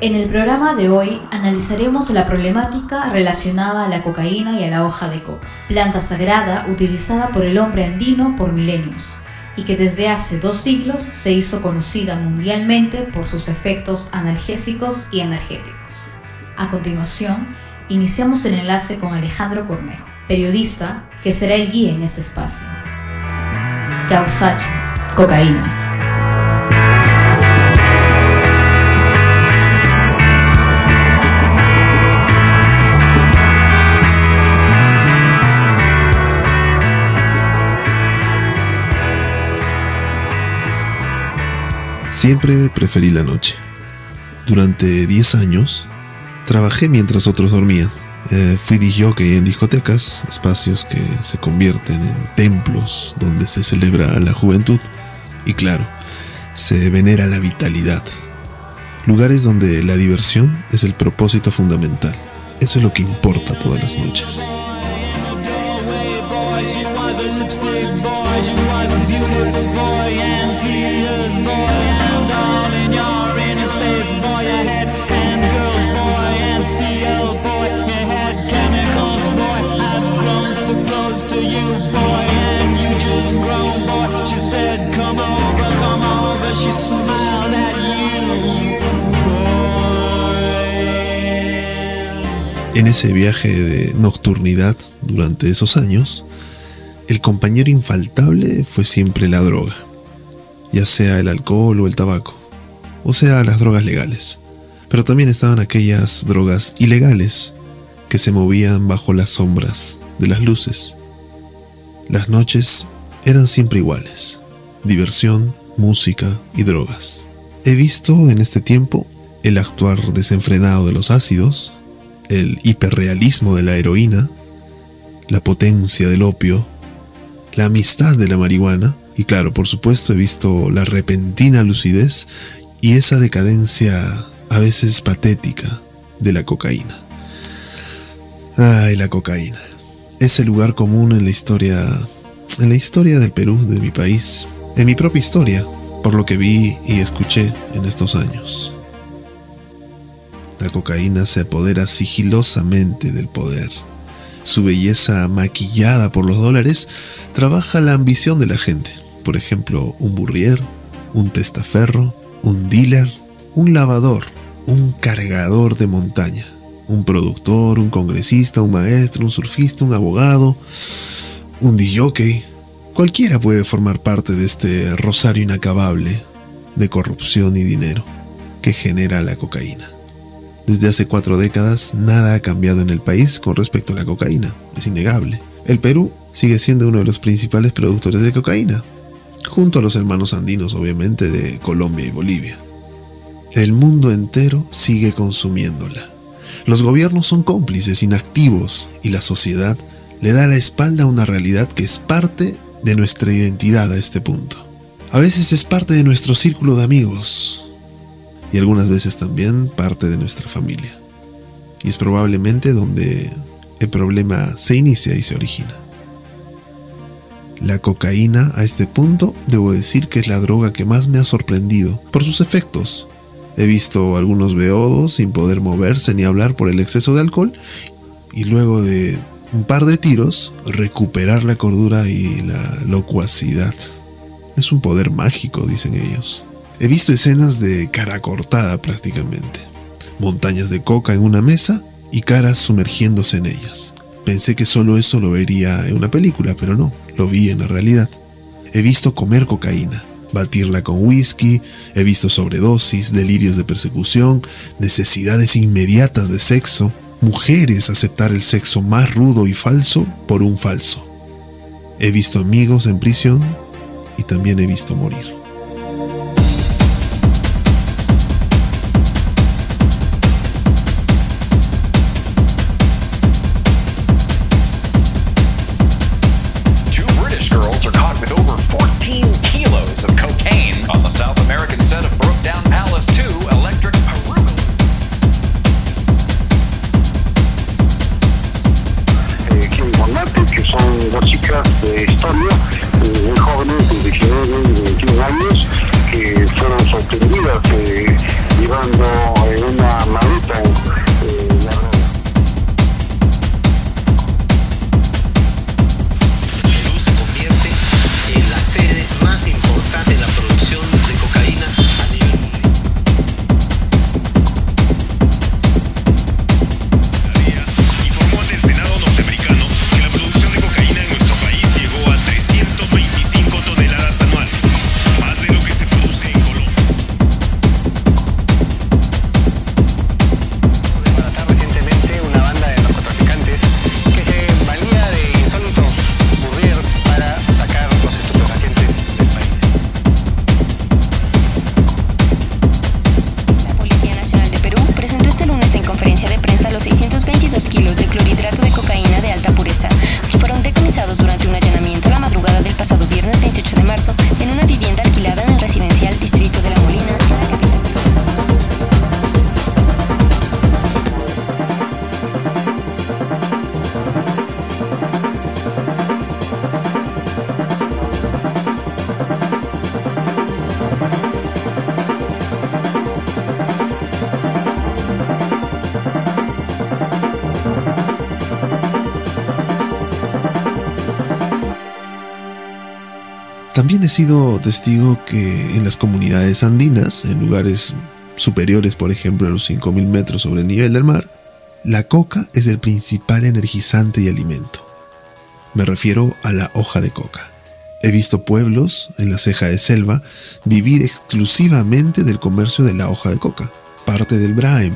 En el programa de hoy analizaremos la problemática relacionada a la cocaína y a la hoja de coca, planta sagrada utilizada por el hombre andino por milenios y que desde hace dos siglos se hizo conocida mundialmente por sus efectos analgésicos y energéticos. A continuación, iniciamos el enlace con Alejandro Cornejo, periodista que será el guía en este espacio. Causacho, cocaína. Siempre preferí la noche. Durante 10 años trabajé mientras otros dormían. Eh, fui DJ en discotecas, espacios que se convierten en templos donde se celebra la juventud y claro, se venera la vitalidad. Lugares donde la diversión es el propósito fundamental. Eso es lo que importa todas las noches. En ese viaje de nocturnidad durante esos años, el compañero infaltable fue siempre la droga, ya sea el alcohol o el tabaco, o sea las drogas legales. Pero también estaban aquellas drogas ilegales que se movían bajo las sombras de las luces. Las noches eran siempre iguales, diversión, música y drogas. He visto en este tiempo el actuar desenfrenado de los ácidos, el hiperrealismo de la heroína, la potencia del opio, la amistad de la marihuana y claro, por supuesto he visto la repentina lucidez y esa decadencia a veces patética de la cocaína. Ay, la cocaína. Ese lugar común en la historia en la historia del Perú, de mi país, en mi propia historia, por lo que vi y escuché en estos años. La cocaína se apodera sigilosamente del poder. Su belleza maquillada por los dólares trabaja la ambición de la gente. Por ejemplo, un burrier, un testaferro, un dealer, un lavador, un cargador de montaña, un productor, un congresista, un maestro, un surfista, un abogado, un DJ. Cualquiera puede formar parte de este rosario inacabable de corrupción y dinero que genera la cocaína. Desde hace cuatro décadas nada ha cambiado en el país con respecto a la cocaína, es innegable. El Perú sigue siendo uno de los principales productores de cocaína, junto a los hermanos andinos obviamente de Colombia y Bolivia. El mundo entero sigue consumiéndola. Los gobiernos son cómplices inactivos y la sociedad le da la espalda a una realidad que es parte de nuestra identidad a este punto. A veces es parte de nuestro círculo de amigos, y algunas veces también parte de nuestra familia. Y es probablemente donde el problema se inicia y se origina. La cocaína a este punto debo decir que es la droga que más me ha sorprendido por sus efectos. He visto algunos beodos sin poder moverse ni hablar por el exceso de alcohol y luego de un par de tiros recuperar la cordura y la locuacidad. Es un poder mágico, dicen ellos. He visto escenas de cara cortada prácticamente. Montañas de coca en una mesa y caras sumergiéndose en ellas. Pensé que solo eso lo vería en una película, pero no, lo vi en la realidad. He visto comer cocaína, batirla con whisky, he visto sobredosis, delirios de persecución, necesidades inmediatas de sexo, mujeres aceptar el sexo más rudo y falso por un falso. He visto amigos en prisión y también he visto morir. He sido testigo que en las comunidades andinas, en lugares superiores, por ejemplo, a los 5.000 metros sobre el nivel del mar, la coca es el principal energizante y alimento. Me refiero a la hoja de coca. He visto pueblos en la ceja de selva vivir exclusivamente del comercio de la hoja de coca, parte del Braem,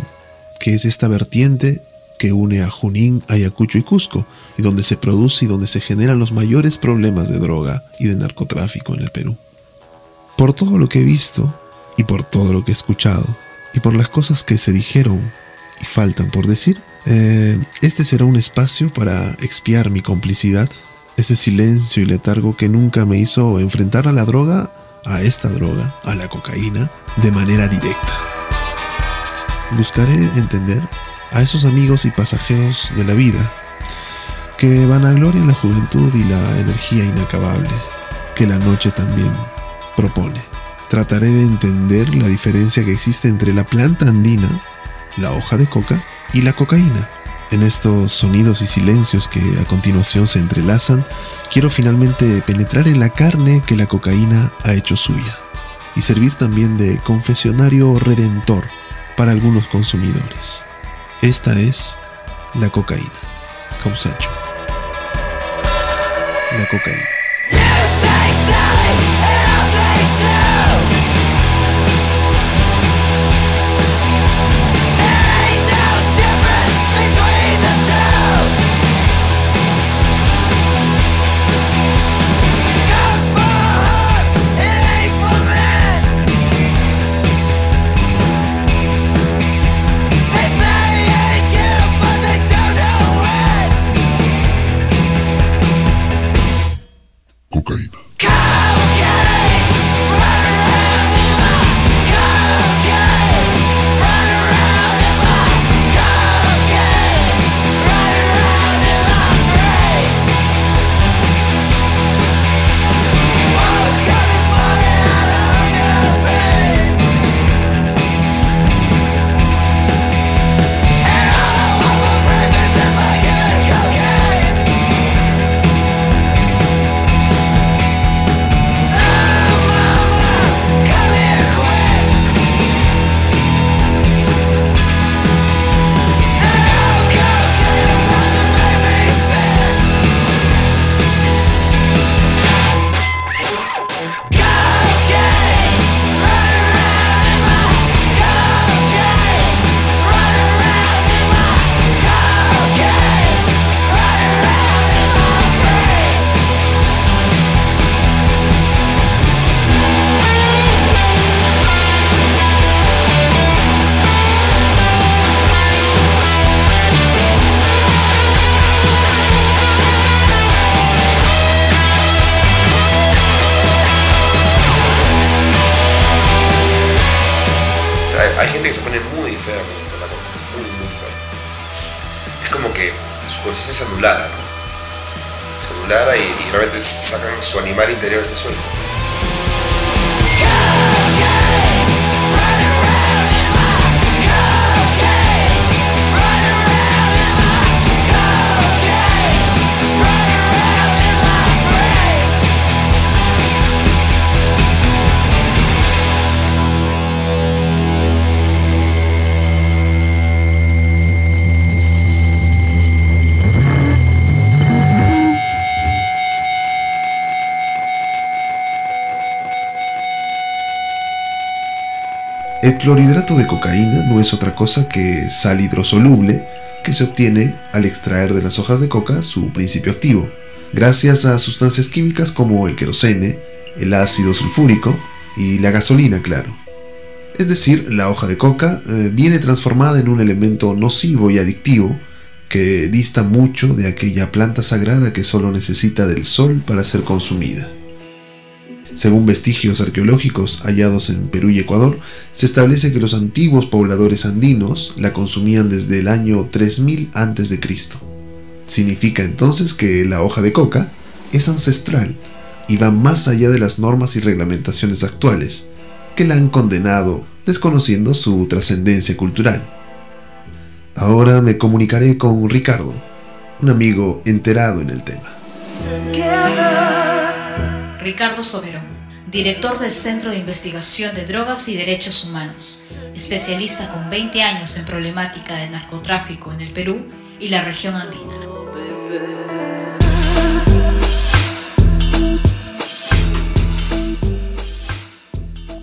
que es esta vertiente que une a Junín, Ayacucho y Cusco, y donde se produce y donde se generan los mayores problemas de droga y de narcotráfico en el Perú. Por todo lo que he visto, y por todo lo que he escuchado, y por las cosas que se dijeron y faltan por decir, eh, este será un espacio para expiar mi complicidad, ese silencio y letargo que nunca me hizo enfrentar a la droga, a esta droga, a la cocaína, de manera directa. Buscaré entender a esos amigos y pasajeros de la vida que van a gloria en la juventud y la energía inacabable que la noche también propone. Trataré de entender la diferencia que existe entre la planta andina, la hoja de coca y la cocaína. En estos sonidos y silencios que a continuación se entrelazan, quiero finalmente penetrar en la carne que la cocaína ha hecho suya y servir también de confesionario redentor para algunos consumidores. Esta es la cocaína. Causacho. La cocaína. El clorhidrato de cocaína no es otra cosa que sal hidrosoluble que se obtiene al extraer de las hojas de coca su principio activo, gracias a sustancias químicas como el querosene, el ácido sulfúrico y la gasolina, claro. Es decir, la hoja de coca eh, viene transformada en un elemento nocivo y adictivo que dista mucho de aquella planta sagrada que solo necesita del sol para ser consumida. Según vestigios arqueológicos hallados en Perú y Ecuador, se establece que los antiguos pobladores andinos la consumían desde el año 3000 a.C. Significa entonces que la hoja de coca es ancestral y va más allá de las normas y reglamentaciones actuales, que la han condenado desconociendo su trascendencia cultural. Ahora me comunicaré con Ricardo, un amigo enterado en el tema. Ricardo Soberón, director del Centro de Investigación de Drogas y Derechos Humanos, especialista con 20 años en problemática de narcotráfico en el Perú y la región andina.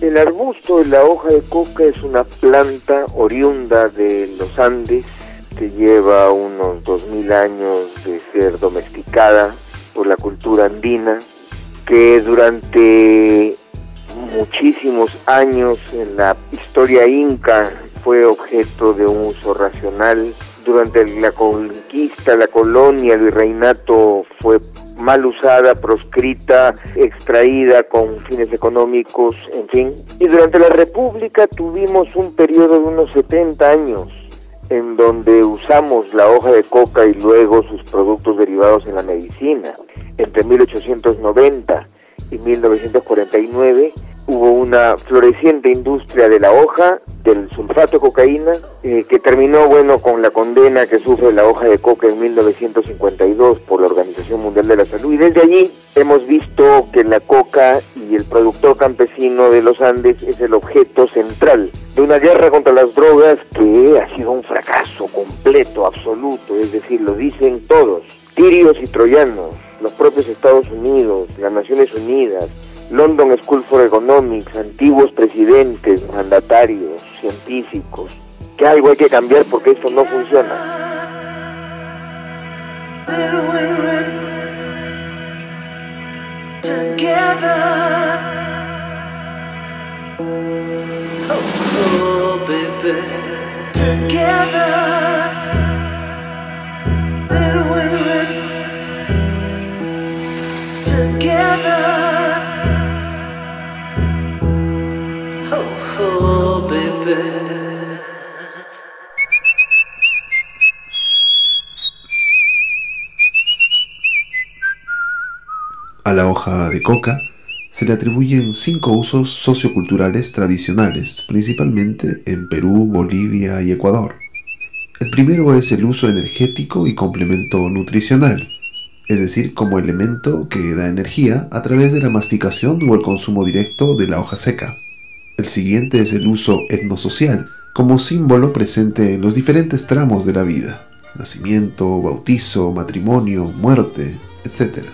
El arbusto de la hoja de coca es una planta oriunda de los Andes que lleva unos 2000 años de ser domesticada por la cultura andina, que durante muchísimos años en la historia inca fue objeto de un uso racional. Durante la conquista, la colonia, el virreinato fue mal usada, proscrita, extraída con fines económicos, en fin. Y durante la República tuvimos un periodo de unos 70 años en donde usamos la hoja de coca y luego sus productos derivados en la medicina. Entre 1890 y 1949 hubo una floreciente industria de la hoja, del sulfato de cocaína, eh, que terminó, bueno, con la condena que sufre la hoja de coca en 1952 por la Organización Mundial de la Salud. Y desde allí hemos visto que la coca y el productor campesino de los Andes es el objeto central de una guerra contra las drogas que ha sido un fracaso completo, absoluto, es decir, lo dicen todos, tirios y troyanos, los propios Estados Unidos, las Naciones Unidas, London School for Economics, antiguos presidentes, mandatarios, científicos, que algo hay que cambiar porque esto no funciona. Hoja de coca se le atribuyen cinco usos socioculturales tradicionales, principalmente en Perú, Bolivia y Ecuador. El primero es el uso energético y complemento nutricional, es decir, como elemento que da energía a través de la masticación o el consumo directo de la hoja seca. El siguiente es el uso etnosocial, como símbolo presente en los diferentes tramos de la vida, nacimiento, bautizo, matrimonio, muerte, etc.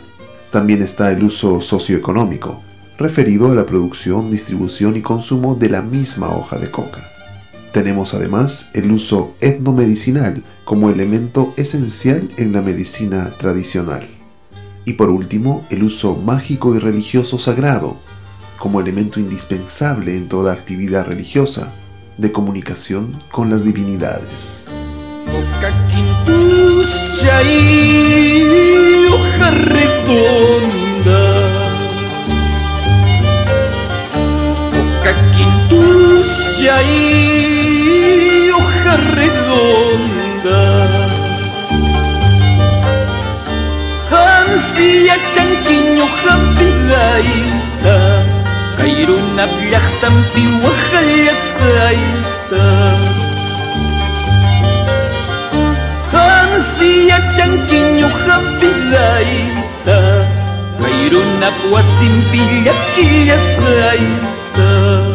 También está el uso socioeconómico, referido a la producción, distribución y consumo de la misma hoja de coca. Tenemos además el uso etnomedicinal como elemento esencial en la medicina tradicional. Y por último, el uso mágico y religioso sagrado, como elemento indispensable en toda actividad religiosa, de comunicación con las divinidades. Boca quintucia y hoja redonda. Hansilla chanquiño jampilaita. Kairuna viajtampi wajayasqaita. Hansilla chanquiño jampilaita. kita Mayroon ako asimpilya-kilya sa ita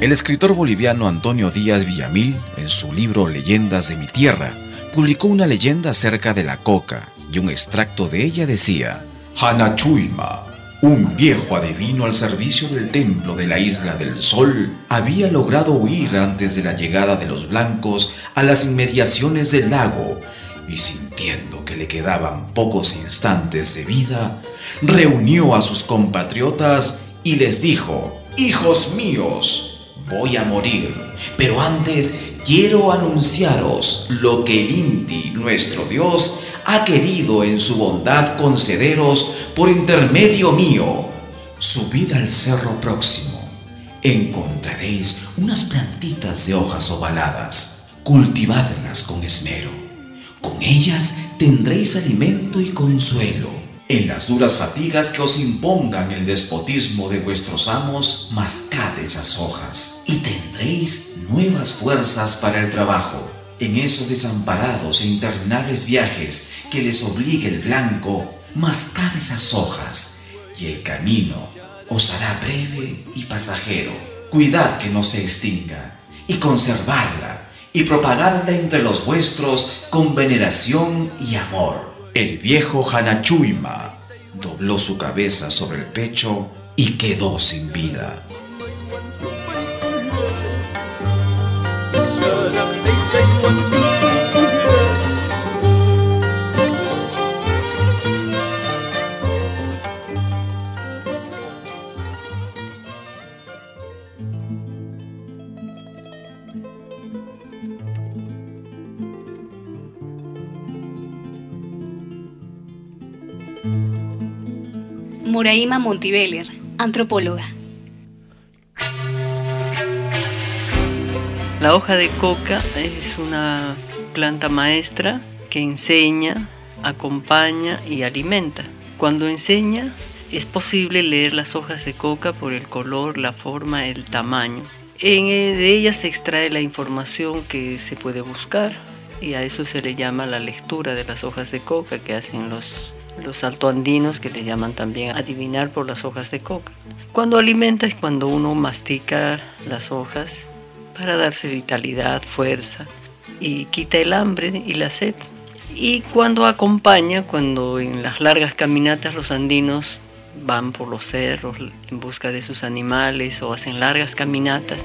El escritor boliviano Antonio Díaz Villamil, en su libro Leyendas de mi tierra, publicó una leyenda acerca de la coca, y un extracto de ella decía, Hanachuima, un viejo adivino al servicio del templo de la isla del sol, había logrado huir antes de la llegada de los blancos a las inmediaciones del lago y sintiendo que le quedaban pocos instantes de vida, reunió a sus compatriotas y les dijo, Hijos míos, voy a morir, pero antes quiero anunciaros lo que el Inti, nuestro Dios, ha querido en su bondad concederos por intermedio mío. Subid al cerro próximo. Encontraréis unas plantitas de hojas ovaladas. Cultivadlas con esmero. Con ellas tendréis alimento y consuelo. En las duras fatigas que os impongan el despotismo de vuestros amos, mascad esas hojas y tendréis nuevas fuerzas para el trabajo. En esos desamparados e interminables viajes que les obligue el blanco, mascad esas hojas y el camino os hará breve y pasajero. Cuidad que no se extinga y conservarla y propagadla entre los vuestros con veneración y amor. El viejo Hanachuima dobló su cabeza sobre el pecho y quedó sin vida. Moraima Montiveller, antropóloga. La hoja de coca es una planta maestra que enseña, acompaña y alimenta. Cuando enseña, es posible leer las hojas de coca por el color, la forma, el tamaño. En, eh, de ellas se extrae la información que se puede buscar y a eso se le llama la lectura de las hojas de coca que hacen los, los altoandinos que le llaman también adivinar por las hojas de coca. Cuando alimenta es cuando uno mastica las hojas para darse vitalidad, fuerza y quita el hambre y la sed. Y cuando acompaña, cuando en las largas caminatas los andinos van por los cerros en busca de sus animales o hacen largas caminatas,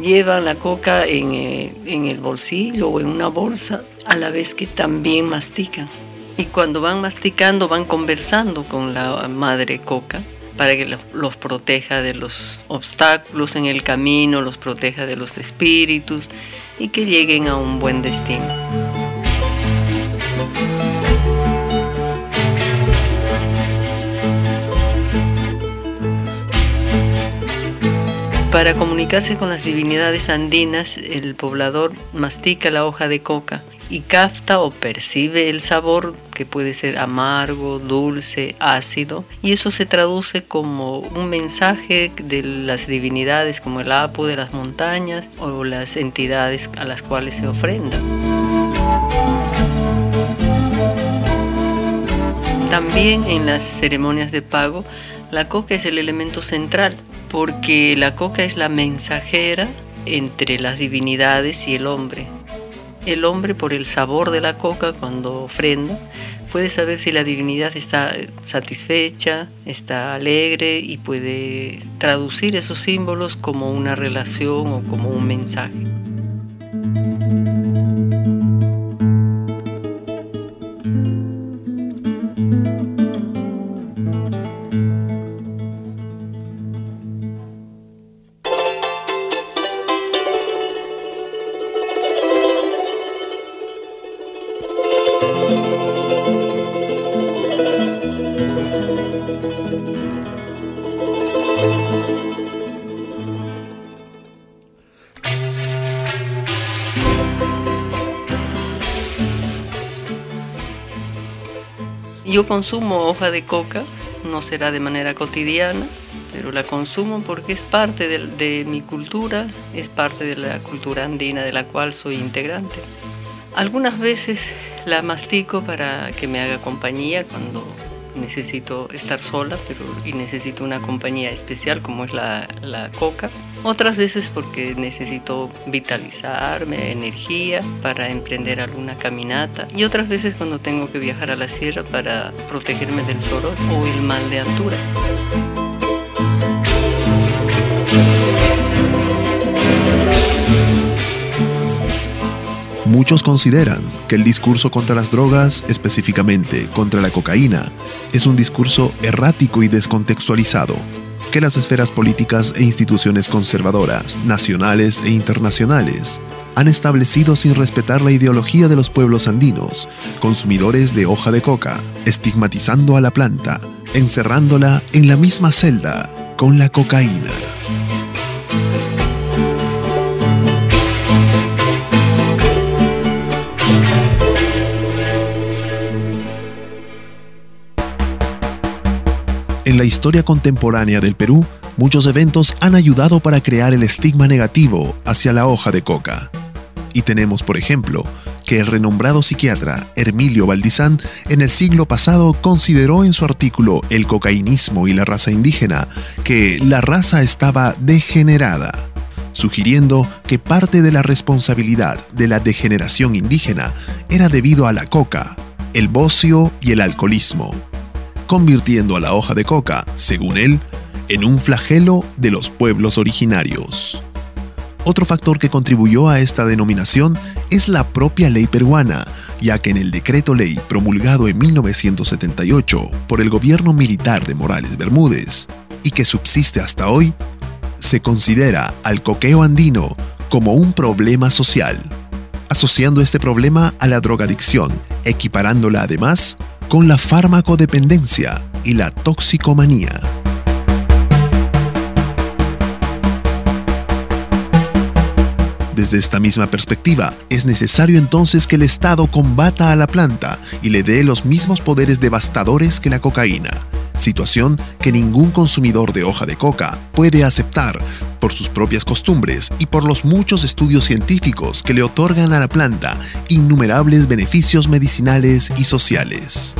llevan la coca en, eh, en el bolsillo o en una bolsa a la vez que también mastican. Y cuando van masticando van conversando con la madre coca para que los proteja de los obstáculos en el camino, los proteja de los espíritus y que lleguen a un buen destino. Para comunicarse con las divinidades andinas, el poblador mastica la hoja de coca y capta o percibe el sabor que puede ser amargo, dulce, ácido, y eso se traduce como un mensaje de las divinidades como el Apu de las montañas o las entidades a las cuales se ofrenda. También en las ceremonias de pago, la coca es el elemento central, porque la coca es la mensajera entre las divinidades y el hombre. El hombre por el sabor de la coca cuando ofrenda puede saber si la divinidad está satisfecha, está alegre y puede traducir esos símbolos como una relación o como un mensaje. Yo consumo hoja de coca, no será de manera cotidiana, pero la consumo porque es parte de, mi cultura, es parte de la cultura andina de la cual soy integrante. Algunas veces la mastico para que me haga compañía cuando necesito estar sola pero, y necesito una compañía especial como es la, la coca. otras veces porque necesito vitalizarme, energía para emprender alguna caminata y otras veces cuando tengo que viajar a la sierra para protegerme del sol o el mal de altura. Muchos consideran que el discurso contra las drogas, específicamente contra la cocaína, es un discurso errático y descontextualizado, que las esferas políticas e instituciones conservadoras, nacionales e internacionales, han establecido sin respetar la ideología de los pueblos andinos, consumidores de hoja de coca, estigmatizando a la planta, encerrándola en la misma celda con la cocaína. En la historia contemporánea del Perú, muchos eventos han ayudado para crear el estigma negativo hacia la hoja de coca. Y tenemos, por ejemplo, que el renombrado psiquiatra Hermilio Valdizán en el siglo pasado consideró en su artículo El cocainismo y la raza indígena que la raza estaba degenerada, sugiriendo que parte de la responsabilidad de la degeneración indígena era debido a la coca, el bocio y el alcoholismo convirtiendo a la hoja de coca, según él, en un flagelo de los pueblos originarios. Otro factor que contribuyó a esta denominación es la propia ley peruana, ya que en el decreto ley promulgado en 1978 por el gobierno militar de Morales Bermúdez, y que subsiste hasta hoy, se considera al coqueo andino como un problema social, asociando este problema a la drogadicción, equiparándola además con la farmacodependencia y la toxicomanía. Desde esta misma perspectiva, es necesario entonces que el Estado combata a la planta y le dé los mismos poderes devastadores que la cocaína, situación que ningún consumidor de hoja de coca puede aceptar por sus propias costumbres y por los muchos estudios científicos que le otorgan a la planta innumerables beneficios medicinales y sociales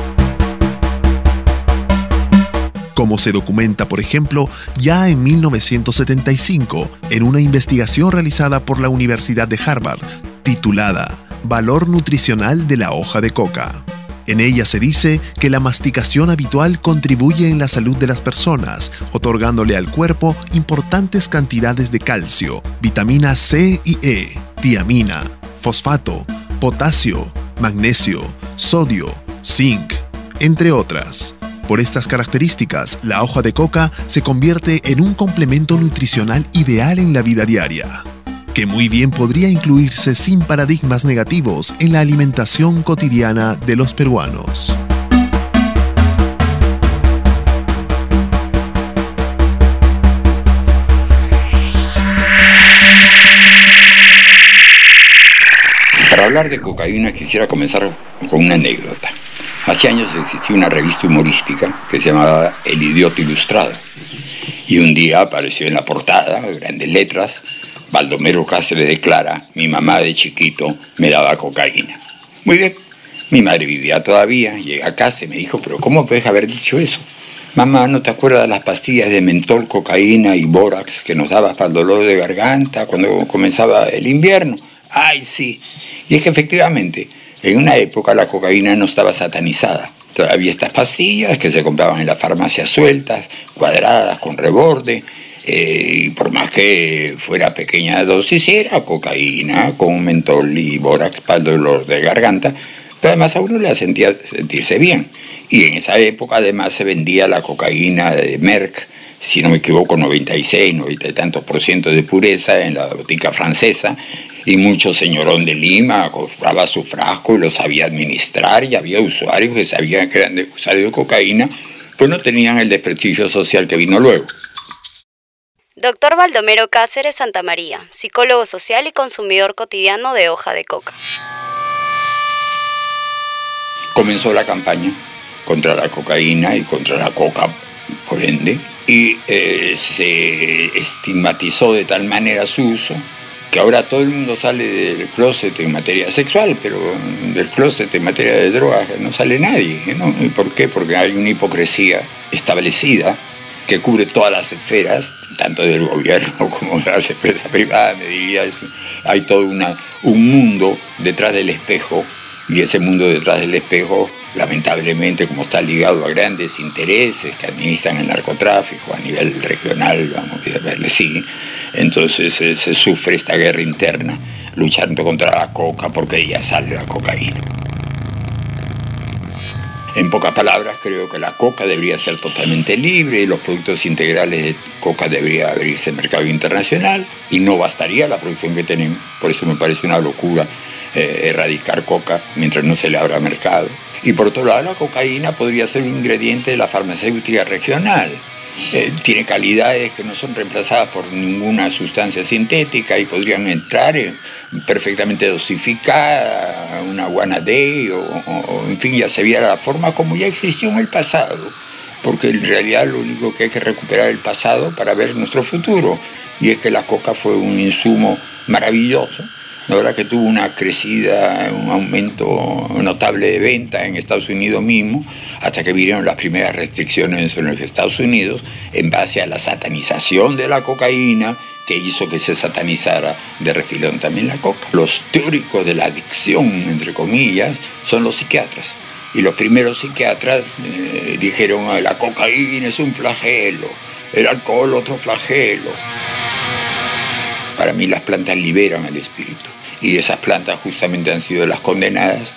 como se documenta, por ejemplo, ya en 1975 en una investigación realizada por la Universidad de Harvard, titulada Valor nutricional de la hoja de coca. En ella se dice que la masticación habitual contribuye en la salud de las personas, otorgándole al cuerpo importantes cantidades de calcio, vitamina C y E, tiamina, fosfato, potasio, magnesio, sodio, zinc, entre otras. Por estas características, la hoja de coca se convierte en un complemento nutricional ideal en la vida diaria que muy bien podría incluirse sin paradigmas negativos en la alimentación cotidiana de los peruanos. Para hablar de cocaína quisiera comenzar con una anécdota. Hace años existía una revista humorística que se llamaba El Idiota Ilustrado. Y un día apareció en la portada, grandes letras, Baldomero Cáceres declara, mi mamá de chiquito me daba cocaína. Muy bien, mi madre vivía todavía, llega a casa y me dijo, pero ¿cómo puedes haber dicho eso? Mamá, ¿no te acuerdas de las pastillas de mentol, cocaína y bórax que nos dabas para el dolor de garganta cuando comenzaba el invierno? Ay, sí. Y es que efectivamente, en una época la cocaína no estaba satanizada. Todavía estas pastillas que se compraban en las farmacias sueltas, cuadradas, con reborde, eh, y por más que fuera pequeña dosis, era cocaína con mentol y bórax para el dolor de garganta, pero además a uno le hacía sentirse bien. Y en esa época además se vendía la cocaína de Merck, si no me equivoco, 96, 90 y tantos por ciento de pureza en la botica francesa, y mucho señorón de Lima compraba su frasco y lo sabía administrar, y había usuarios que sabían que eran usuarios de cocaína, pues no tenían el desprestigio social que vino luego. Doctor Baldomero Cáceres Santa María, psicólogo social y consumidor cotidiano de hoja de coca. Comenzó la campaña contra la cocaína y contra la coca, por ende, y eh, se estigmatizó de tal manera su uso que ahora todo el mundo sale del closet en materia sexual, pero del closet en materia de drogas no sale nadie. ¿Y por qué? Porque hay una hipocresía establecida que cubre todas las esferas, tanto del gobierno como de las empresas privadas, me diría, hay todo una, un mundo detrás del espejo y ese mundo detrás del espejo, lamentablemente, como está ligado a grandes intereses que administran el narcotráfico a nivel regional, vamos a verle, sí, entonces eh, se sufre esta guerra interna luchando contra la coca porque ella sale la cocaína. En pocas palabras, creo que la coca debería ser totalmente libre y los productos integrales de coca debería abrirse al mercado internacional y no bastaría la producción que tenemos. Por eso me parece una locura eh, erradicar coca mientras no se le abra mercado. Y por otro lado, la cocaína podría ser un ingrediente de la farmacéutica regional. Eh, tiene calidades que no son reemplazadas por ninguna sustancia sintética y podrían entrar perfectamente dosificada, una o, o- o, en fin, ya se viera la forma como ya existió en el pasado, porque en realidad lo único que hay que recuperar es el pasado para ver nuestro futuro, y es que la coca fue un insumo maravilloso, la verdad que tuvo una crecida, un aumento notable de venta en Estados Unidos mismo, hasta que vinieron las primeras restricciones en los Estados Unidos en base a la satanización de la cocaína, que hizo que se satanizara de refilón también la coca. Los teóricos de la adicción, entre comillas, son los psiquiatras. Y los primeros psiquiatras eh, dijeron, "Ah, la cocaína es un flagelo, el alcohol otro flagelo. Para mí las plantas liberan al espíritu. Y esas plantas justamente han sido las condenadas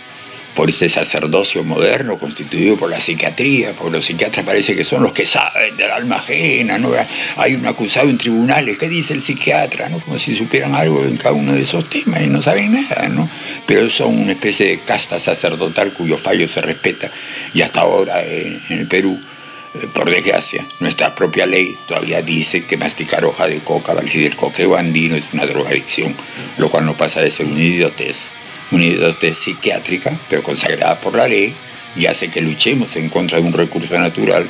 por ese sacerdocio moderno constituido por la psiquiatría, porque los psiquiatras parece que son los que saben del alma ajena, ¿no? Hay un acusado en tribunales, ¿qué dice el psiquiatra? ¿no? Como si supieran algo en cada uno de esos temas y no saben nada, ¿no? Pero son una especie de casta sacerdotal cuyo fallo se respeta y hasta ahora en el Perú por desgracia, nuestra propia ley todavía dice que masticar hoja de coca, decir, el coqueo andino es una drogadicción, lo cual no pasa de ser una idiotez, una idiotez psiquiátrica, pero consagrada por la ley, y hace que luchemos en contra de un recurso natural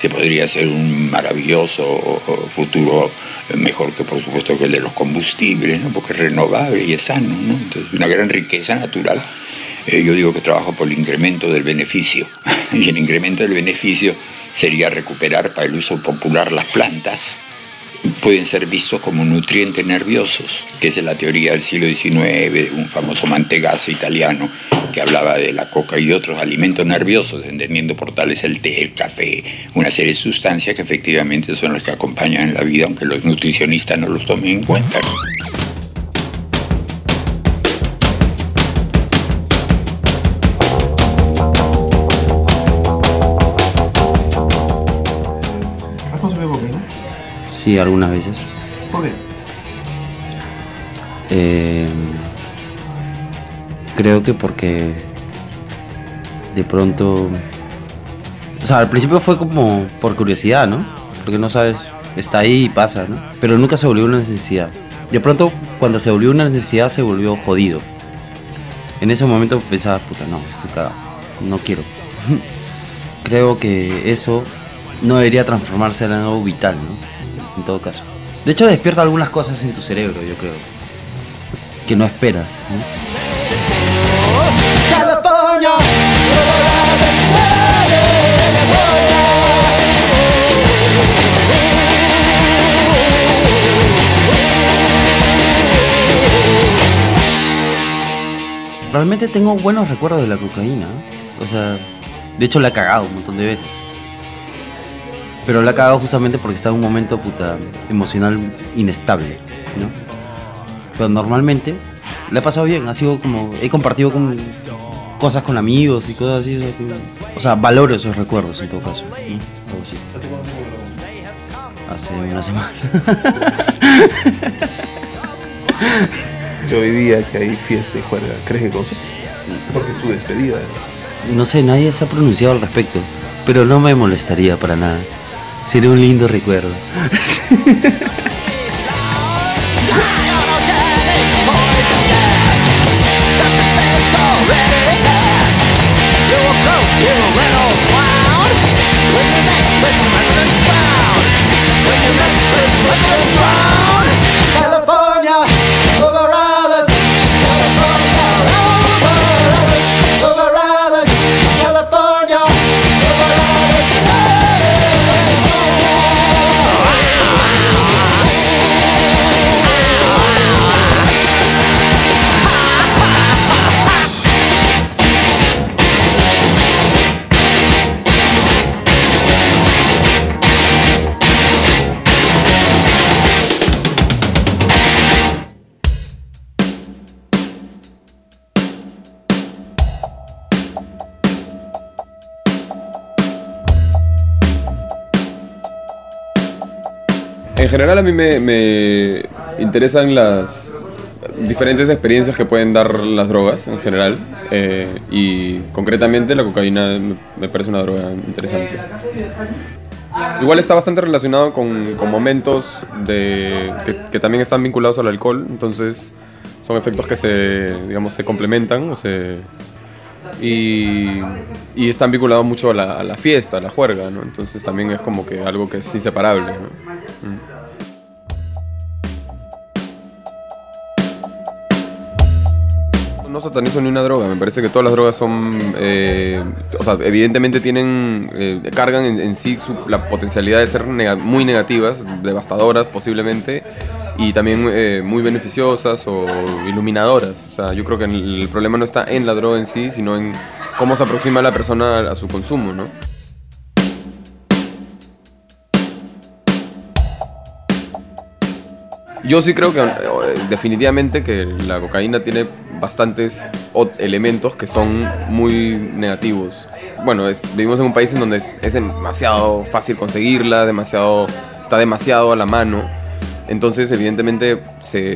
que podría ser un maravilloso futuro eh, mejor que por supuesto que el de los combustibles, ¿no? porque es renovable y es sano, ¿no? Entonces, una gran riqueza natural. Eh, yo digo que trabajo por el incremento del beneficio, y el incremento del beneficio sería recuperar para el uso popular las plantas, pueden ser vistos como nutrientes nerviosos, que es la teoría del siglo XIX un famoso mantegazo italiano que hablaba de la coca y otros alimentos nerviosos, entendiendo por tales el té, el café, una serie de sustancias que efectivamente son las que acompañan en la vida, aunque los nutricionistas no los tomen en cuenta. Sí, algunas veces. ¿Por qué? Eh, creo que porque de pronto... O sea, al principio fue como por curiosidad, ¿no? Porque no sabes, está ahí y pasa, ¿no? Pero nunca se volvió una necesidad. De pronto, cuando se volvió una necesidad, se volvió jodido. En ese momento pensaba, puta, no, estoy cagado. No quiero. creo que eso no debería transformarse en algo vital, ¿no? En todo caso. De hecho, despierta algunas cosas en tu cerebro, yo creo. Que no esperas, Realmente tengo buenos recuerdos de la cocaína. O sea, de hecho la he cagado un montón de veces. Pero la he cagado justamente porque estaba en un momento puta emocional inestable, ¿no? Pero normalmente la he pasado bien, ha sido como. He compartido con cosas con amigos y cosas así. O sea, valoro esos recuerdos en todo caso. ¿no? Hace una semana. Yo hoy día que hay fiesta y juerga, ¿crees que cosa? Porque es tu despedida. No sé, nadie se ha pronunciado al respecto, pero no me molestaría para nada. Sería un lindo recuerdo. general a mí me, interesan las diferentes experiencias que pueden dar las drogas en general eh, y concretamente la cocaína me, parece una droga interesante. Igual está bastante relacionado con, momentos de, que, también están vinculados al alcohol, entonces son efectos que se, digamos, se complementan o se, y, están vinculados mucho a la, fiesta, a la juerga, ¿no? Entonces también es como que algo que es inseparable. Mm. No satanizo ni una droga, me parece que todas las drogas son, eh, o sea, evidentemente tienen, eh, cargan en, en sí su- la potencialidad de ser muy negativas, devastadoras posiblemente, y también eh, muy beneficiosas o iluminadoras. O sea, yo creo que el, problema no está en la droga en sí, sino en cómo se aproxima la persona a su consumo, ¿no? Yo sí creo que eh, definitivamente que la cocaína tiene bastantes elementos que son muy negativos. Bueno, vivimos en un país en donde es, es demasiado fácil conseguirla, demasiado, está demasiado a la mano. Entonces, evidentemente, se,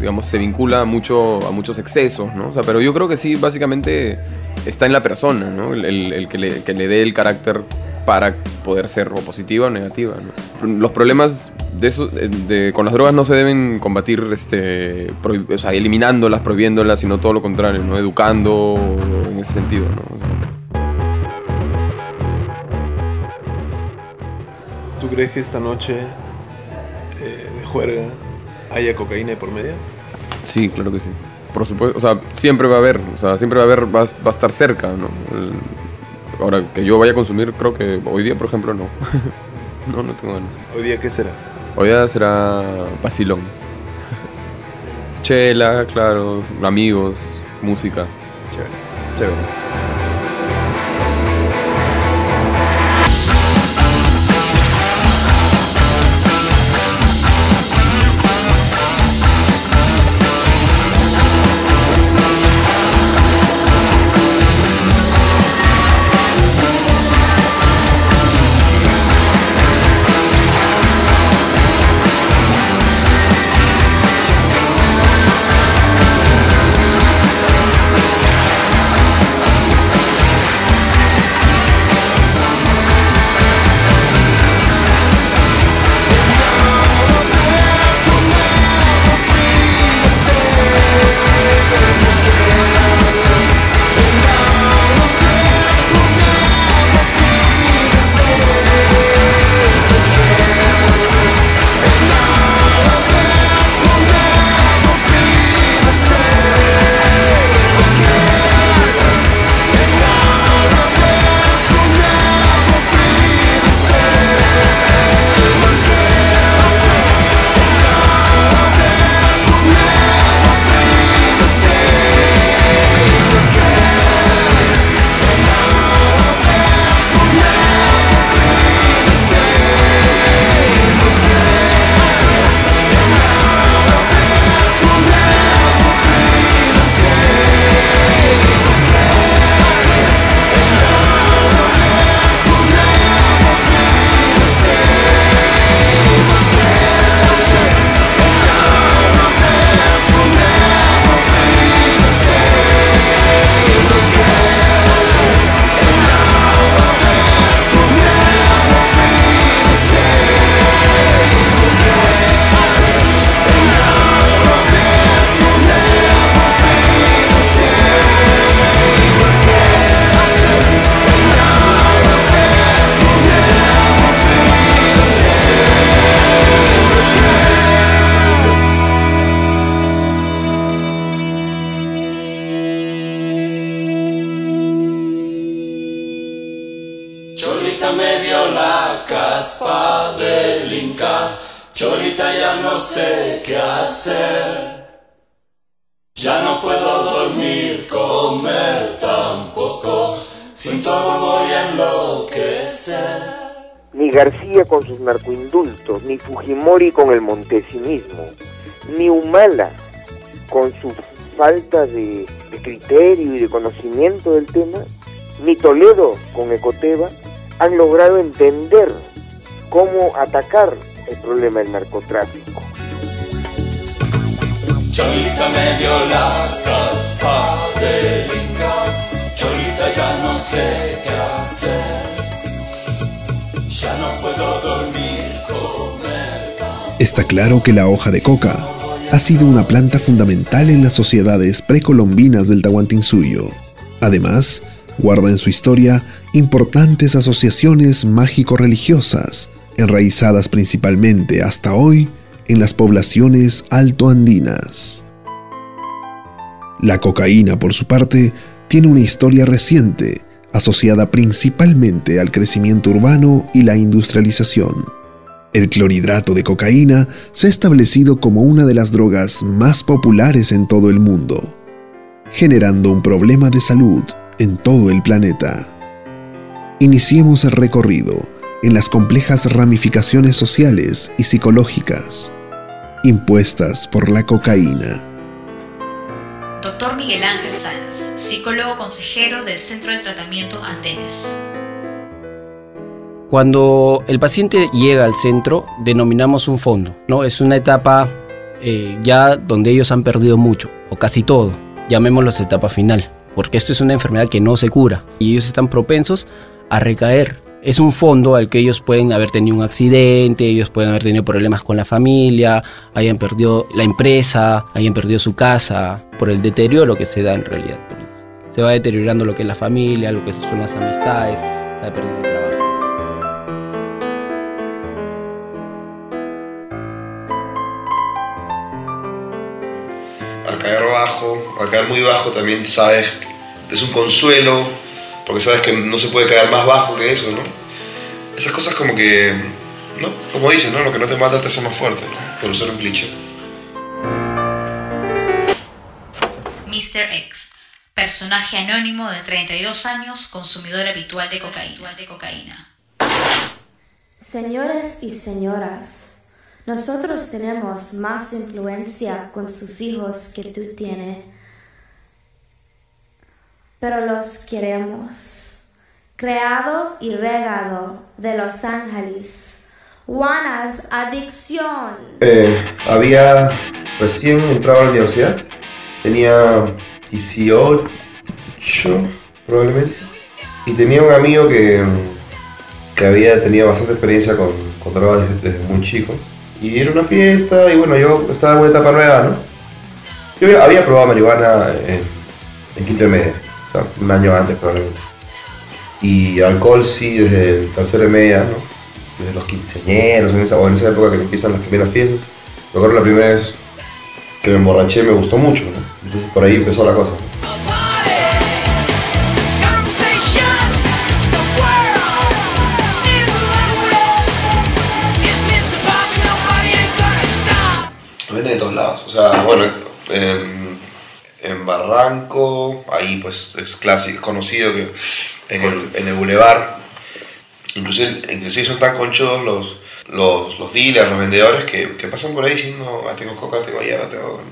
digamos, se vincula mucho a muchos excesos, ¿no? O sea, pero yo creo que sí, básicamente está en la persona, ¿no? El, que, le, que le dé el carácter para poder ser o positiva o negativa. Los problemas de eso, de- con las drogas no se deben combatir este, o sea, eliminándolas, prohibiéndolas, sino todo lo contrario. Educando en ese sentido, ¿no? ¿Tú crees que esta noche juerga haya cocaína de por medio? Sí, claro que sí. Por supuesto, o sea, siempre va a haber, o sea, siempre va a haber, va, va a estar cerca, ¿no? El- ahora, que yo vaya a consumir, creo que hoy día, por ejemplo, no. no, no tengo ganas. ¿Hoy día qué será? Hoy día será vacilón. Chela, claro, amigos, música. Chévere. Chévere. No sé qué hacer. Ya no puedo dormir, comer tampoco. Sin tu amor voy a enloquecer. Ni García con sus narcoindultos, ni Fujimori con el montesinismo, ni Humala con su falta de, de criterio y de conocimiento del tema, ni Toledo con Ecoteva han logrado entender cómo atacar el problema del narcotráfico. Cholita me dio la caspa del Inca, Cholita ya no sé qué hacer, ya no puedo dormir, comer. Está claro que la hoja de coca ha sido una planta fundamental en las sociedades precolombinas del Tahuantinsuyo. Además, guarda en su historia importantes asociaciones mágico-religiosas, enraizadas principalmente hasta hoy en las poblaciones altoandinas. La cocaína, por su parte, tiene una historia reciente, asociada principalmente al crecimiento urbano y la industrialización. El clorhidrato de cocaína se ha establecido como una de las drogas más populares en todo el mundo, generando un problema de salud en todo el planeta. Iniciemos el recorrido en las complejas ramificaciones sociales y psicológicas impuestas por la cocaína. Doctor Miguel Ángel Salas, psicólogo consejero del Centro de Tratamiento Andenes. Cuando el paciente llega al centro, denominamos un fondo, ¿no? Es una etapa eh, ya donde ellos han perdido mucho, o casi todo, llamémoslo etapa final, porque esto es una enfermedad que no se cura y ellos están propensos a recaer. Es un fondo al que ellos pueden haber tenido un accidente, ellos pueden haber tenido problemas con la familia, hayan perdido la empresa, hayan perdido su casa, por el deterioro que se da en realidad. Se va deteriorando lo que es la familia, lo que son las amistades, se va perdiendo el trabajo. al caer bajo, al caer muy bajo también sabes, es un consuelo, porque sabes que no se puede caer más bajo que eso, ¿no? Esas cosas como que, ¿no? Como dicen, ¿no? Lo que no te mata te hace más fuerte, ¿no? Por usar un cliché. Mr. X, personaje anónimo de 32 años, consumidor habitual de cocaína. De cocaína. Señores y señoras, nosotros tenemos más influencia con sus hijos que tú tienes, pero los queremos. Creado y regado de Los Ángeles. Juanas Adicción. Eh, había recién entrado a la universidad, tenía 18 probablemente, y tenía un amigo que, que había tenido bastante experiencia con, con drogas desde, desde muy chico. Y era una fiesta, y bueno, yo estaba en una etapa nueva, ¿no? Yo había, probado marihuana en, en quinto y media, o sea, un año antes probablemente. Y alcohol sí desde el tercero y media, ¿no? Desde los quinceañeros, en esa, o en esa época que empiezan las primeras fiestas. Me acuerdo la primera vez que me emborraché me gustó mucho. Entonces por ahí empezó la cosa. Lo venden de todos lados. O sea, bueno, en, en Barranco, ahí pues es clásico, es conocido que en el, en el Boulevard, inclusive, inclusive son tan conchudos los, los, los dealers, los vendedores que, que pasan por ahí diciendo, ah, tengo coca, tengo hierba, tengo...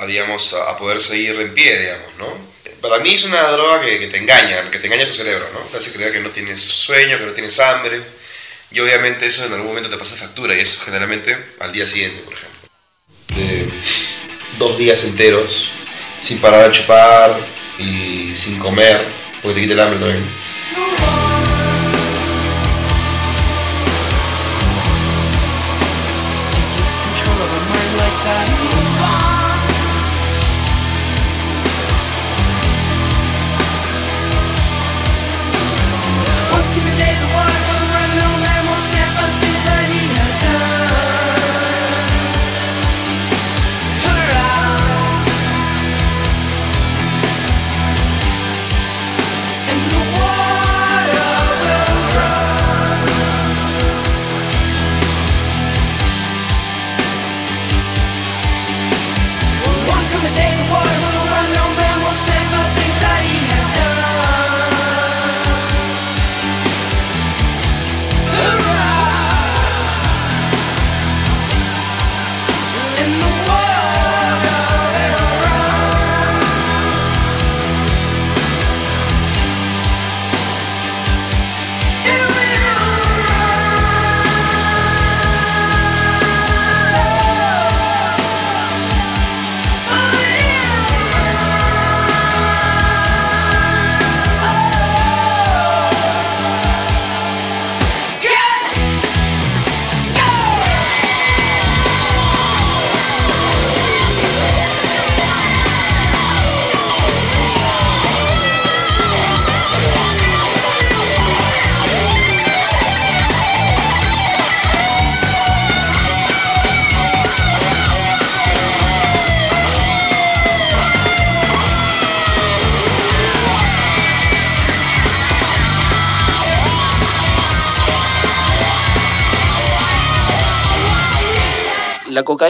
a, digamos, a poder seguir en pie, digamos, ¿no? Para mí es una droga que, que te engaña, que te engaña tu cerebro, ¿no? Te hace creer que no tienes sueño, que no tienes hambre, y obviamente eso en algún momento te pasa factura, y eso generalmente al día siguiente, por ejemplo. De dos días enteros, sin parar a chupar y sin comer, porque te quita el hambre también. like that.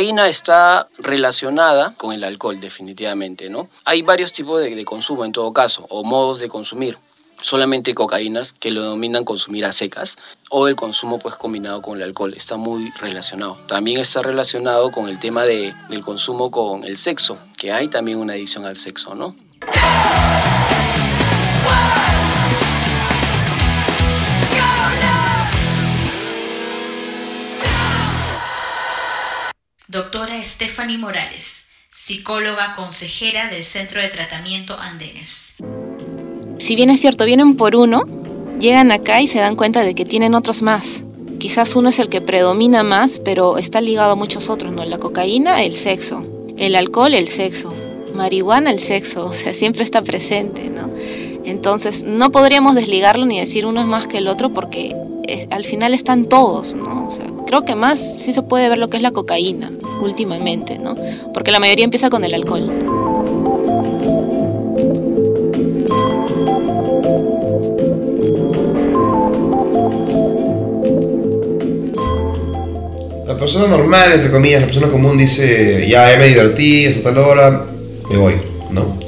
Cocaína está relacionada con el alcohol, definitivamente, ¿no? Hay varios tipos de, consumo en todo caso, o modos de consumir. Solamente cocaínas que lo denominan consumir a secas o el consumo pues combinado con el alcohol está muy relacionado. También está relacionado con el tema de, del consumo con el sexo, que hay también una adicción al sexo, ¿no? Doctora Stephanie Morales, psicóloga consejera del Centro de Tratamiento Andenes. Si bien es cierto, vienen por uno, llegan acá y se dan cuenta de que tienen otros más. Quizás uno es el que predomina más, pero está ligado a muchos otros, ¿no? La cocaína, el sexo. El alcohol, el sexo. Marihuana, el sexo. O sea, siempre está presente, ¿no? Entonces, no podríamos desligarlo ni decir uno es más que el otro porque es- al final están todos, ¿no? O sea, creo que más sí se puede ver lo que es la cocaína últimamente, ¿no? Porque la mayoría empieza con el alcohol. La persona normal, entre comillas, la persona común dice, ya, ya me divertí, hasta tal hora, me voy, ¿no?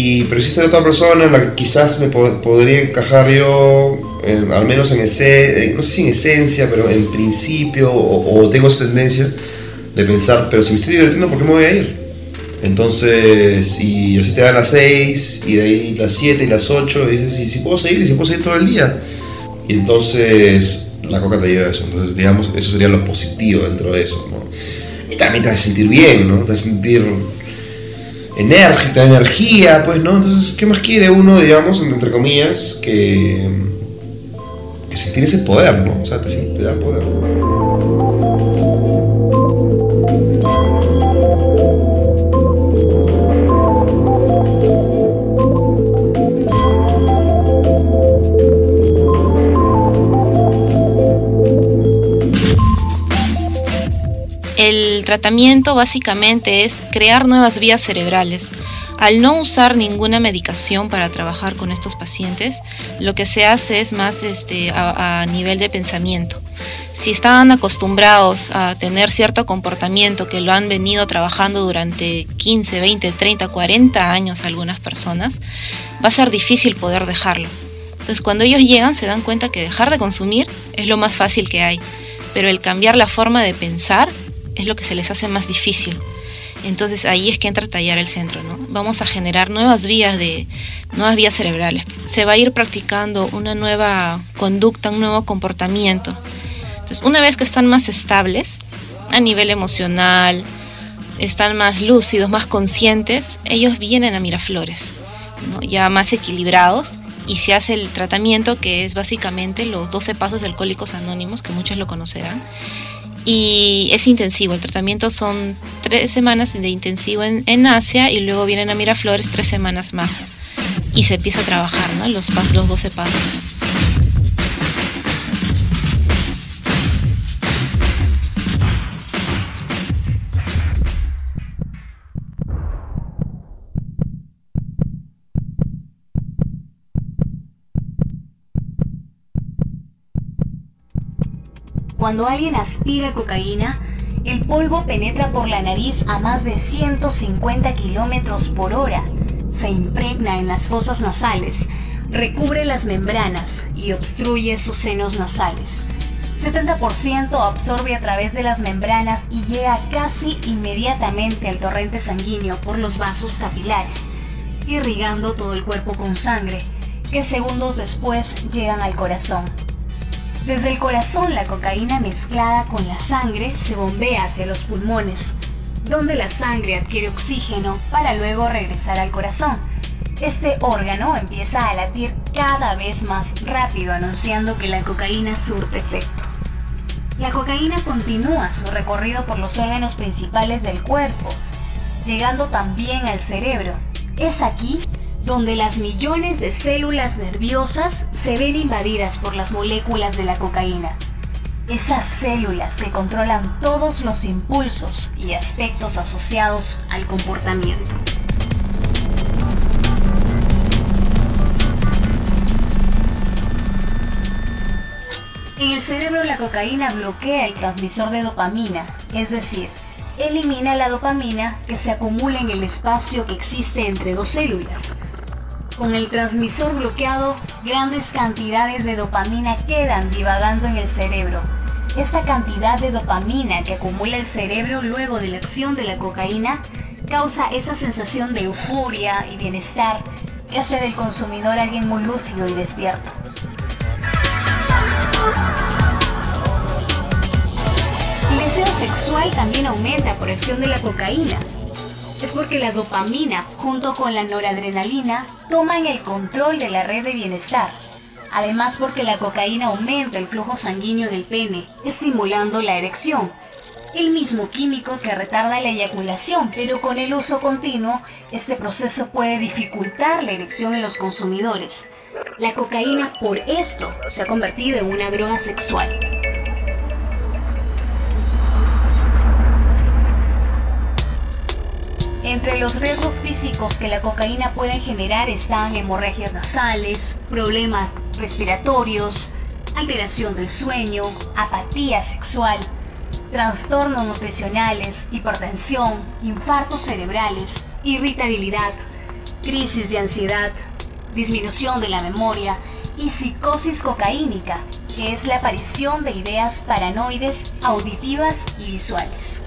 Y, pero existe otra persona en la que quizás me po- podría encajar yo, en- al menos en ese, no sé si en esencia, pero en principio, o, o tengo esa tendencia de pensar, pero si me estoy divirtiendo, ¿por qué me voy a ir? Entonces, si así te dan las 6, y de ahí las 7 y las 8, y dices, y si puedo seguir, y si puedo seguir todo el día. Y entonces la coca te lleva a eso. Entonces, digamos, eso sería lo positivo dentro de eso, ¿no? Y también te hace sentir bien, ¿no? Te hace sentir enérgica, energía, pues, ¿no? Entonces, ¿qué más quiere uno, digamos, entre comillas, que, que sentir ese poder, ¿no? O sea, te, te da poder. Tratamiento básicamente es crear nuevas vías cerebrales. Al no usar ninguna medicación para trabajar con estos pacientes, lo que se hace es más este, a, a nivel de pensamiento. Si están acostumbrados a tener cierto comportamiento que lo han venido trabajando durante 15, 20, 30, 40 años algunas personas, va a ser difícil poder dejarlo. Entonces cuando ellos llegan se dan cuenta que dejar de consumir es lo más fácil que hay, pero el cambiar la forma de pensar es lo que se les hace más difícil. Entonces ahí es que entra a tallar el centro, ¿no? Vamos a generar nuevas vías de nuevas vías cerebrales. Se va a ir practicando una nueva conducta, un nuevo comportamiento. Entonces, una vez que están más estables a nivel emocional, están más lúcidos, más conscientes, ellos vienen a Miraflores, ¿no? ya más equilibrados y se hace el tratamiento que es básicamente los 12 pasos de alcohólicos anónimos, que muchos lo conocerán. Y es intensivo, el tratamiento son tres semanas de intensivo en, en Asia y luego vienen a Miraflores tres semanas más. Y se empieza a trabajar, ¿no? Los, los 12 pasos. Cuando alguien aspira cocaína, el polvo penetra por la nariz a más de 150 kilómetros por hora, se impregna en las fosas nasales, recubre las membranas y obstruye sus senos nasales. 70% absorbe a través de las membranas y llega casi inmediatamente al torrente sanguíneo por los vasos capilares, irrigando todo el cuerpo con sangre, que segundos después llegan al corazón. Desde el corazón la cocaína mezclada con la sangre se bombea hacia los pulmones, donde la sangre adquiere oxígeno para luego regresar al corazón. Este órgano empieza a latir cada vez más rápido anunciando que la cocaína surte efecto. La cocaína continúa su recorrido por los órganos principales del cuerpo, llegando también al cerebro. Es aquí donde las millones de células nerviosas se ven invadidas por las moléculas de la cocaína. Esas células que controlan todos los impulsos y aspectos asociados al comportamiento. En el cerebro la cocaína bloquea el transmisor de dopamina, es decir, elimina la dopamina que se acumula en el espacio que existe entre dos células. Con el transmisor bloqueado, grandes cantidades de dopamina quedan divagando en el cerebro. Esta cantidad de dopamina que acumula el cerebro luego de la acción de la cocaína causa esa sensación de euforia y bienestar que hace del consumidor alguien muy lúcido y despierto. El deseo sexual también aumenta por acción de la cocaína. Es porque la dopamina, junto con la noradrenalina, toman el control de la red de bienestar. Además porque la cocaína aumenta el flujo sanguíneo del pene, estimulando la erección. El mismo químico que retarda la eyaculación, pero con el uso continuo, este proceso puede dificultar la erección en los consumidores. La cocaína por esto se ha convertido en una droga sexual. Entre los riesgos físicos que la cocaína puede generar están hemorragias nasales, problemas respiratorios, alteración del sueño, apatía sexual, trastornos nutricionales, hipertensión, infartos cerebrales, irritabilidad, crisis de ansiedad, disminución de la memoria y psicosis cocaínica, que es la aparición de ideas paranoides auditivas y visuales.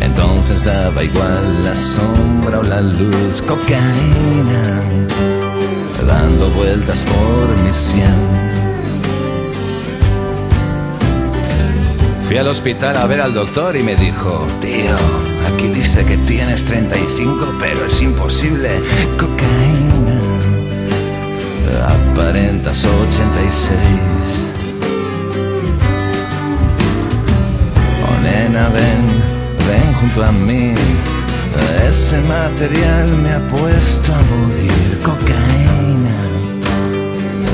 Entonces daba igual la sombra o la luz. Cocaína dando vueltas por mi sien. Fui al hospital a ver al doctor y me dijo, tío, aquí dice que tienes 35, pero es imposible. Cocaína, aparentas 86. Ven, ven junto a mí. Ese material me ha puesto a morir. Cocaína,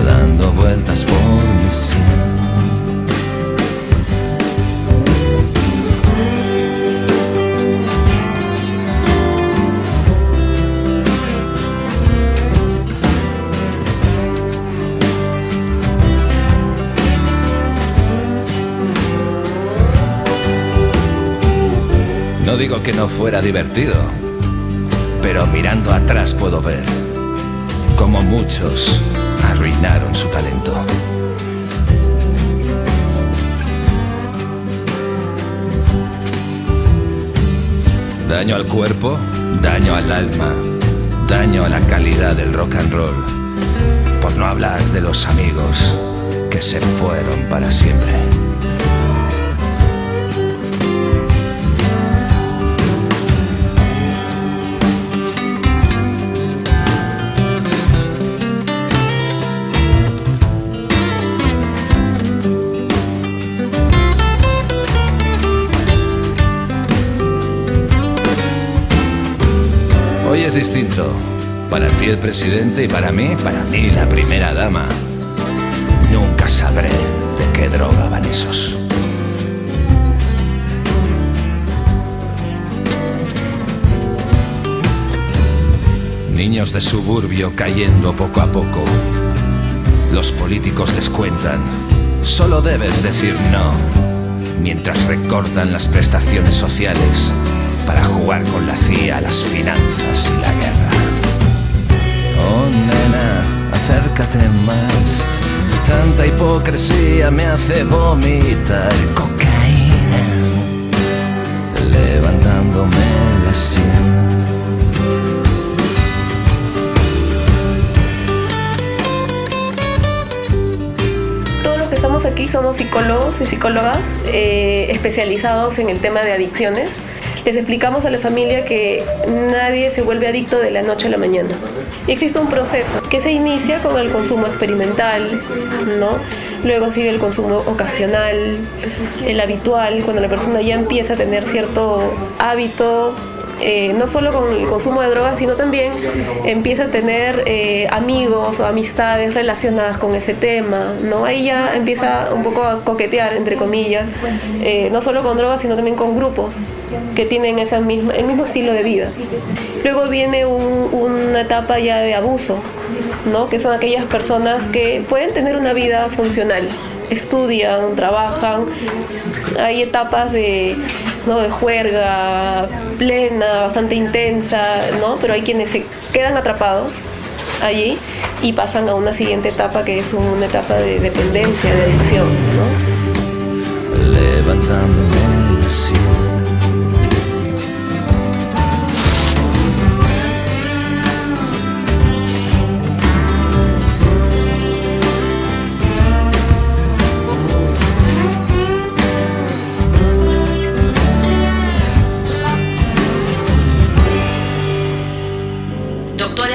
dando vueltas por mi sien. Digo que no fuera divertido, pero mirando atrás puedo ver cómo muchos arruinaron su talento. Daño al cuerpo, daño al alma, daño a la calidad del rock and roll, por no hablar de los amigos que se fueron para siempre. Ti el presidente y para mí, para mí la primera dama. Nunca sabré de qué droga van esos. Niños de suburbio cayendo poco a poco. Los políticos les cuentan, solo debes decir no, mientras recortan las prestaciones sociales para jugar con la CIA, las finanzas y la guerra. Oh nena, acércate más. Tanta hipocresía me hace vomitar cocaína, levantándome la sien. Aquí somos psicólogos y psicólogas eh, especializados en el tema de adicciones. Les explicamos a la familia que nadie se vuelve adicto de la noche a la mañana. Existe un proceso que se inicia con el consumo experimental, ¿no? Luego sigue el consumo ocasional, el habitual, cuando la persona ya empieza a tener cierto hábito eh, no solo con el consumo de drogas, sino también empieza a tener eh, amigos o amistades relacionadas con ese tema, ¿no? Ahí ya empieza un poco a coquetear, entre comillas, eh, no solo con drogas, sino también con grupos que tienen esa misma, el mismo estilo de vida. Luego viene un- una etapa ya de abuso, ¿no? Que son aquellas personas que pueden tener una vida funcional, estudian, trabajan, hay etapas de, ¿no? de juerga plena, bastante intensa, ¿no? Pero hay quienes se quedan atrapados allí y pasan a una siguiente etapa que es una etapa de dependencia, de adicción, ¿no? levantándome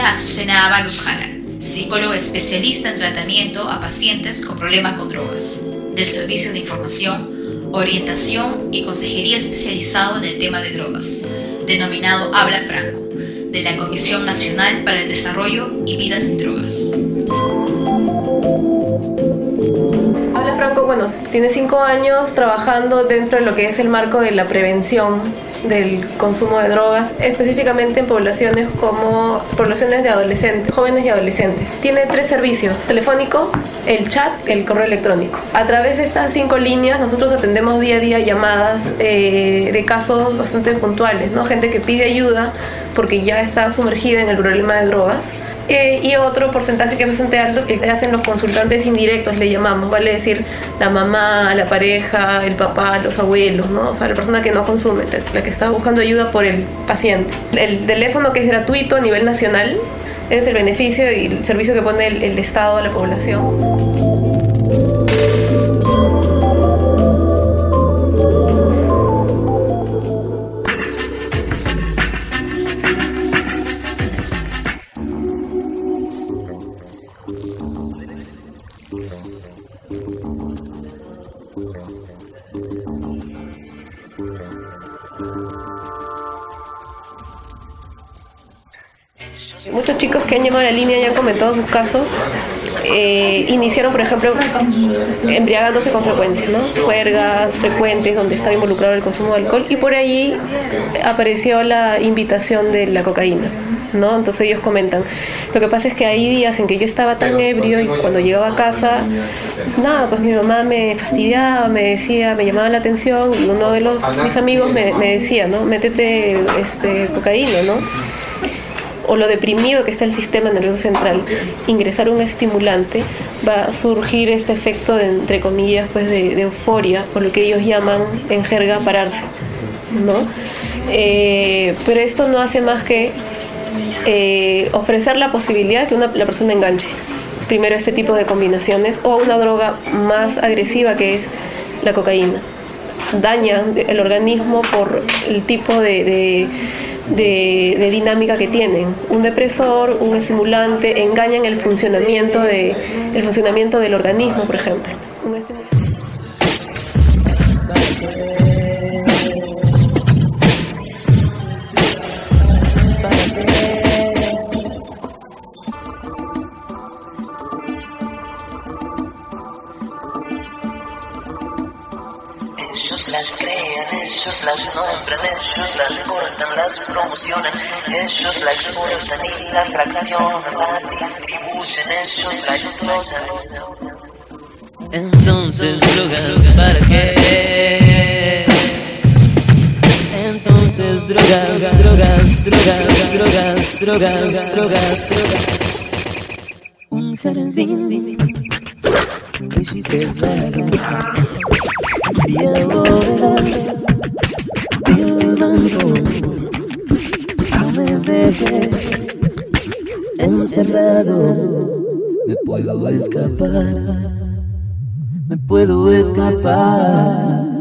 Azucena Ábalos Jara, psicóloga especialista en tratamiento a pacientes con problemas con drogas, del Servicio de Información, Orientación y Consejería especializado en el tema de drogas, denominado Habla Franco, de la Comisión Nacional para el Desarrollo y Vida sin Drogas. Habla Franco, bueno, tiene cinco años trabajando dentro de lo que es el marco de la prevención del consumo de drogas, específicamente en poblaciones como poblaciones de adolescentes, jóvenes y adolescentes. Tiene tres servicios, telefónico, el chat, el correo electrónico. A través de estas cinco líneas nosotros atendemos día a día llamadas eh, de casos bastante puntuales, ¿no? Gente que pide ayuda porque ya está sumergida en el problema de drogas. Eh, y otro porcentaje que es bastante alto que hacen los consultantes indirectos, le llamamos, vale decir la mamá, la pareja, el papá, los abuelos, ¿no? O sea, la persona que no consume, la, la que está buscando ayuda por el paciente. El teléfono que es gratuito a nivel nacional es el beneficio y el servicio que pone el, el Estado a la población. Chicos que han llamado a la línea y han comentado sus casos eh, iniciaron, por ejemplo, embriagándose con frecuencia, ¿no? Juergas frecuentes donde estaba involucrado el consumo de alcohol y por ahí apareció la invitación de la cocaína. ¿no? Entonces ellos comentan, lo que pasa es que hay días en que yo estaba tan ebrio y cuando llegaba a casa, nada, pues mi mamá me fastidiaba, me decía, me llamaba la atención y uno de los mis amigos me, me decía, ¿no? Métete este, cocaína, ¿no? O lo deprimido que está el sistema nervioso central, ingresar un estimulante, va a surgir este efecto de, entre comillas, pues de, euforia, o lo que ellos llaman en jerga pararse, ¿no? Eh, pero esto no hace más que eh, ofrecer la posibilidad que una, la persona enganche primero este tipo de combinaciones o una droga más agresiva que es la cocaína. Daña el organismo por el tipo de de, dinámica que tienen. Un depresor, un estimulante, engañan el funcionamiento, de, el funcionamiento del organismo, por ejemplo. Un ellos las cortan, las promocionan, ellos la exportan y la fraccionan, la distribuyen, ellos la explotan. Entonces drogas para qué? Entonces drogas, drogas, drogas, drogas, drogas, drogas, drogas. Un jardín bello y cerrado, fría bóveda. No me dejes encerrado, me puedo escapar me puedo escapar.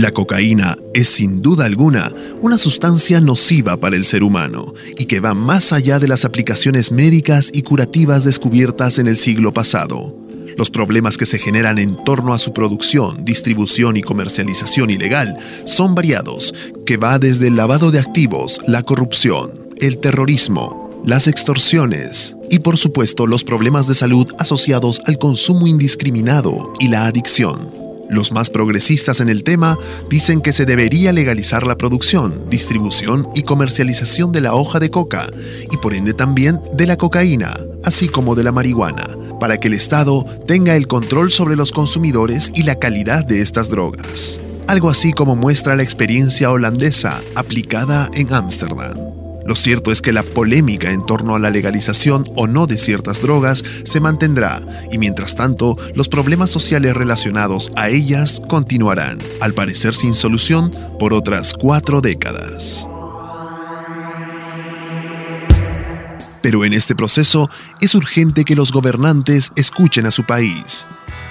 La cocaína es sin duda alguna una sustancia nociva para el ser humano y que va más allá de las aplicaciones médicas y curativas descubiertas en el siglo pasado. Los problemas que se generan en torno a su producción, distribución y comercialización ilegal son variados, que va desde el lavado de activos, la corrupción, el terrorismo, las extorsiones y por supuesto los problemas de salud asociados al consumo indiscriminado y la adicción. Los más progresistas en el tema dicen que se debería legalizar la producción, distribución y comercialización de la hoja de coca y por ende también de la cocaína, así como de la marihuana, para que el Estado tenga el control sobre los consumidores y la calidad de estas drogas. Algo así como muestra la experiencia holandesa aplicada en Ámsterdam. Lo cierto es que la polémica en torno a la legalización o no de ciertas drogas se mantendrá y mientras tanto los problemas sociales relacionados a ellas continuarán, al parecer sin solución, por otras cuatro décadas. Pero en este proceso es urgente que los gobernantes escuchen a su país,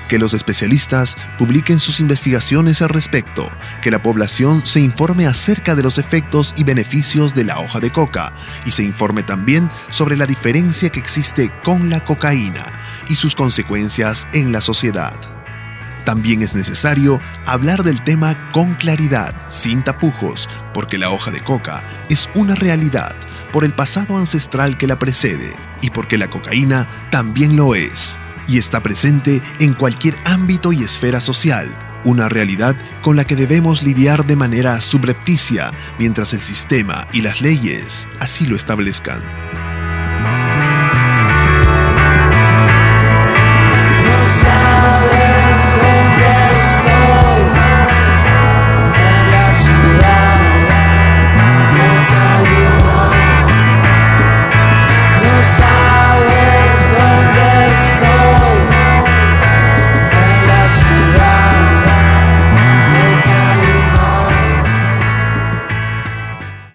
que los especialistas publiquen sus investigaciones al respecto, que la población se informe acerca de los efectos y beneficios de la hoja de coca y se informe también sobre la diferencia que existe con la cocaína y sus consecuencias en la sociedad. También es necesario hablar del tema con claridad, sin tapujos, porque la hoja de coca es una realidad por el pasado ancestral que la precede y porque la cocaína también lo es y está presente en cualquier ámbito y esfera social, una realidad con la que debemos lidiar de manera subrepticia mientras el sistema y las leyes así lo establezcan.